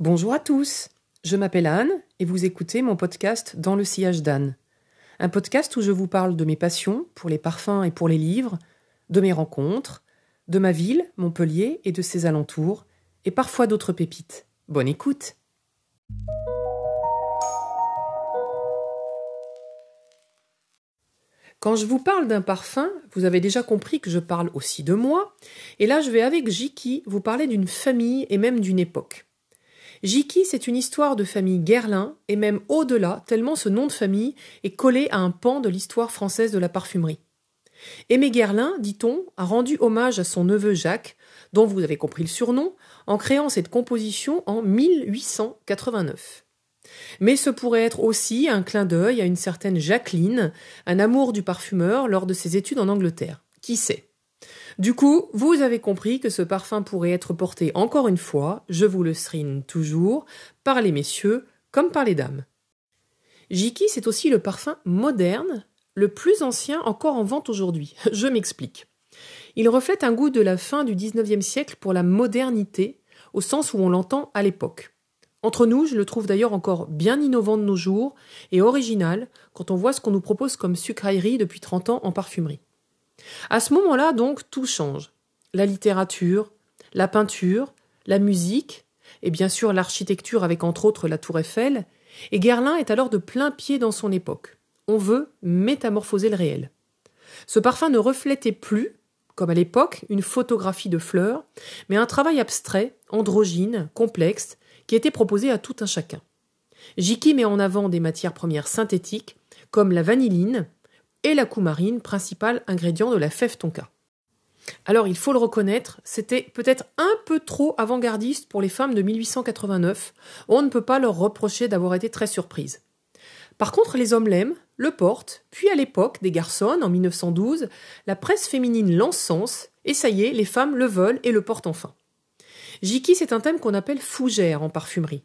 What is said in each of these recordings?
Bonjour à tous, je m'appelle Anne et vous écoutez mon podcast Dans le sillage d'Anne. Un podcast où je vous parle de mes passions pour les parfums et pour les livres, de mes rencontres, de ma ville, Montpellier et de ses alentours, et parfois d'autres pépites. Bonne écoute! Quand je vous parle d'un parfum, vous avez déjà compris que je parle aussi de moi, et là je vais avec Jiki vous parler d'une famille et même d'une époque. Jiki, c'est une histoire de famille Guerlain, et même au-delà, tellement ce nom de famille est collé à un pan de l'histoire française de la parfumerie. Aimé Guerlain, dit-on, a rendu hommage à son neveu Jacques, dont vous avez compris le surnom, en créant cette composition en 1889. Mais ce pourrait être aussi un clin d'œil à une certaine Jacqueline, un amour du parfumeur lors de ses études en Angleterre. Qui sait? Du coup, vous avez compris que ce parfum pourrait être porté encore une fois, je vous le srine toujours, par les messieurs comme par les dames. Jiki, c'est aussi le parfum moderne, le plus ancien encore en vente aujourd'hui. Je m'explique. Il reflète un goût de la fin du XIXe siècle pour la modernité, au sens où on l'entend à l'époque. Entre nous, je le trouve d'ailleurs encore bien innovant de nos jours et original quand on voit ce qu'on nous propose comme sucrerie depuis 30 ans en parfumerie. À ce moment-là, donc, tout change. La littérature, la peinture, la musique, et bien sûr l'architecture avec entre autres la tour Eiffel, et Guerlain est alors de plein pied dans son époque. On veut métamorphoser le réel. Ce parfum ne reflétait plus, comme à l'époque, une photographie de fleurs, mais un travail abstrait, androgyne, complexe, qui était proposé à tout un chacun. Jiki met en avant des matières premières synthétiques, comme la vanilline et la coumarine, principal ingrédient de la fève tonka. Alors il faut le reconnaître, c'était peut-être un peu trop avant-gardiste pour les femmes de 1889. On ne peut pas leur reprocher d'avoir été très surprises. Par contre, les hommes l'aiment, le portent, puis à l'époque des garçons, en 1912, la presse féminine l'encense, et ça y est, les femmes le veulent et le portent enfin. Jiki, c'est un thème qu'on appelle fougère en parfumerie.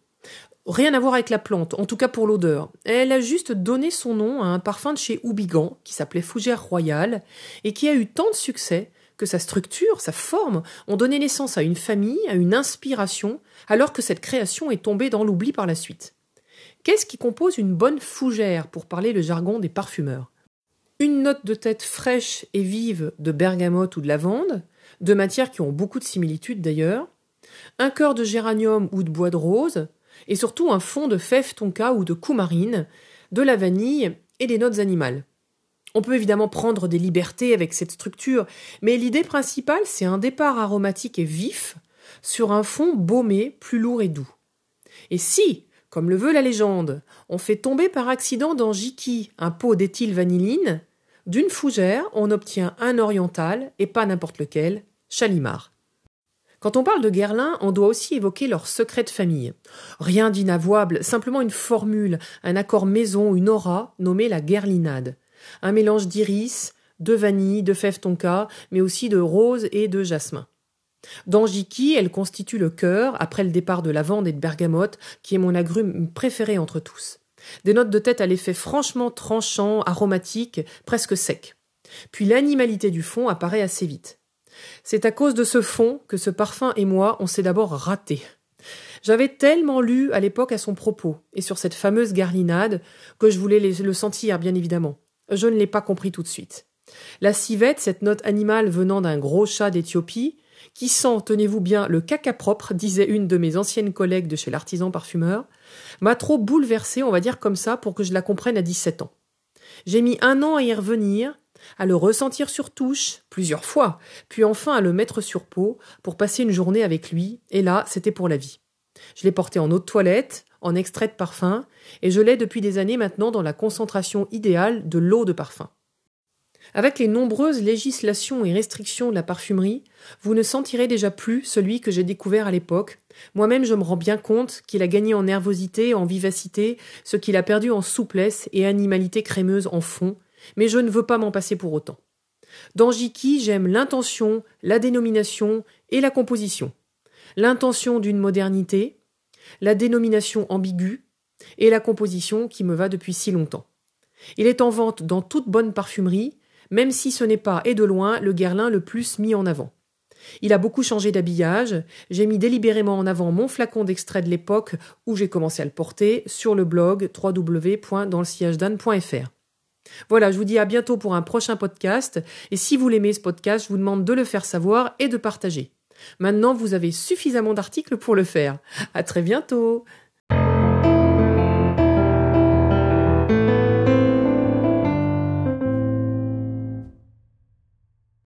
Rien à voir avec la plante, en tout cas pour l'odeur. Elle a juste donné son nom à un parfum de chez Oubigan, qui s'appelait Fougère Royale, et qui a eu tant de succès que sa structure, sa forme, ont donné naissance à une famille, à une inspiration, alors que cette création est tombée dans l'oubli par la suite. Qu'est-ce qui compose une bonne fougère, pour parler le jargon des parfumeurs? Une note de tête fraîche et vive de bergamote ou de lavande, deux matières qui ont beaucoup de similitudes d'ailleurs, un cœur de géranium ou de bois de rose, et surtout un fond de fève tonka ou de coumarine, de la vanille et des notes animales. On peut évidemment prendre des libertés avec cette structure, mais l'idée principale, c'est un départ aromatique et vif sur un fond baumé, plus lourd et doux. Et si, comme le veut la légende, on fait tomber par accident dans Jiki un pot d'éthylvanilline, d'une fougère, on obtient un oriental, et pas n'importe lequel, Chalimard. Quand on parle de Guerlain, on doit aussi évoquer leur secret de famille. Rien d'inavouable, simplement une formule, un accord maison, une aura, nommée la guerlinade. Un mélange d'iris, de vanille, de fève tonka, mais aussi de rose et de jasmin. Dans Jiki, elle constitue le cœur, après le départ de lavande et de bergamote, qui est mon agrume préféré entre tous. Des notes de tête à l'effet franchement tranchant, aromatique, presque sec. Puis l'animalité du fond apparaît assez vite. C'est à cause de ce fond que ce parfum et moi, on s'est d'abord raté. J'avais tellement lu à l'époque à son propos, et sur cette fameuse garlinade, que je voulais le sentir, bien évidemment. Je ne l'ai pas compris tout de suite. La civette, cette note animale venant d'un gros chat d'Éthiopie, qui sent, tenez-vous bien, le caca propre, disait une de mes anciennes collègues de chez l'artisan parfumeur, m'a trop bouleversée, on va dire comme ça, pour que je la comprenne à 17 ans. J'ai mis un an à y revenir, à le ressentir sur touche, plusieurs fois, puis enfin à le mettre sur peau pour passer une journée avec lui, et là, c'était pour la vie. Je l'ai porté en eau de toilette, en extrait de parfum, et je l'ai depuis des années maintenant dans la concentration idéale de l'eau de parfum. Avec les nombreuses législations et restrictions de la parfumerie, vous ne sentirez déjà plus celui que j'ai découvert à l'époque. Moi-même, je me rends bien compte qu'il a gagné en nervosité, en vivacité, ce qu'il a perdu en souplesse et animalité crémeuse en fond, mais je ne veux pas m'en passer pour autant. Dans Jiki, j'aime l'intention, la dénomination et la composition. L'intention d'une modernité, la dénomination ambiguë et la composition qui me va depuis si longtemps. Il est en vente dans toute bonne parfumerie, même si ce n'est pas, et de loin, le Guerlain le plus mis en avant. Il a beaucoup changé d'habillage. J'ai mis délibérément en avant mon flacon d'extrait de l'époque où j'ai commencé à le porter sur le blog www.danslesiagedanne.fr. Voilà, je vous dis à bientôt pour un prochain podcast. Et si vous l'aimez ce podcast, je vous demande de le faire savoir et de partager. Maintenant, vous avez suffisamment d'articles pour le faire. À très bientôt!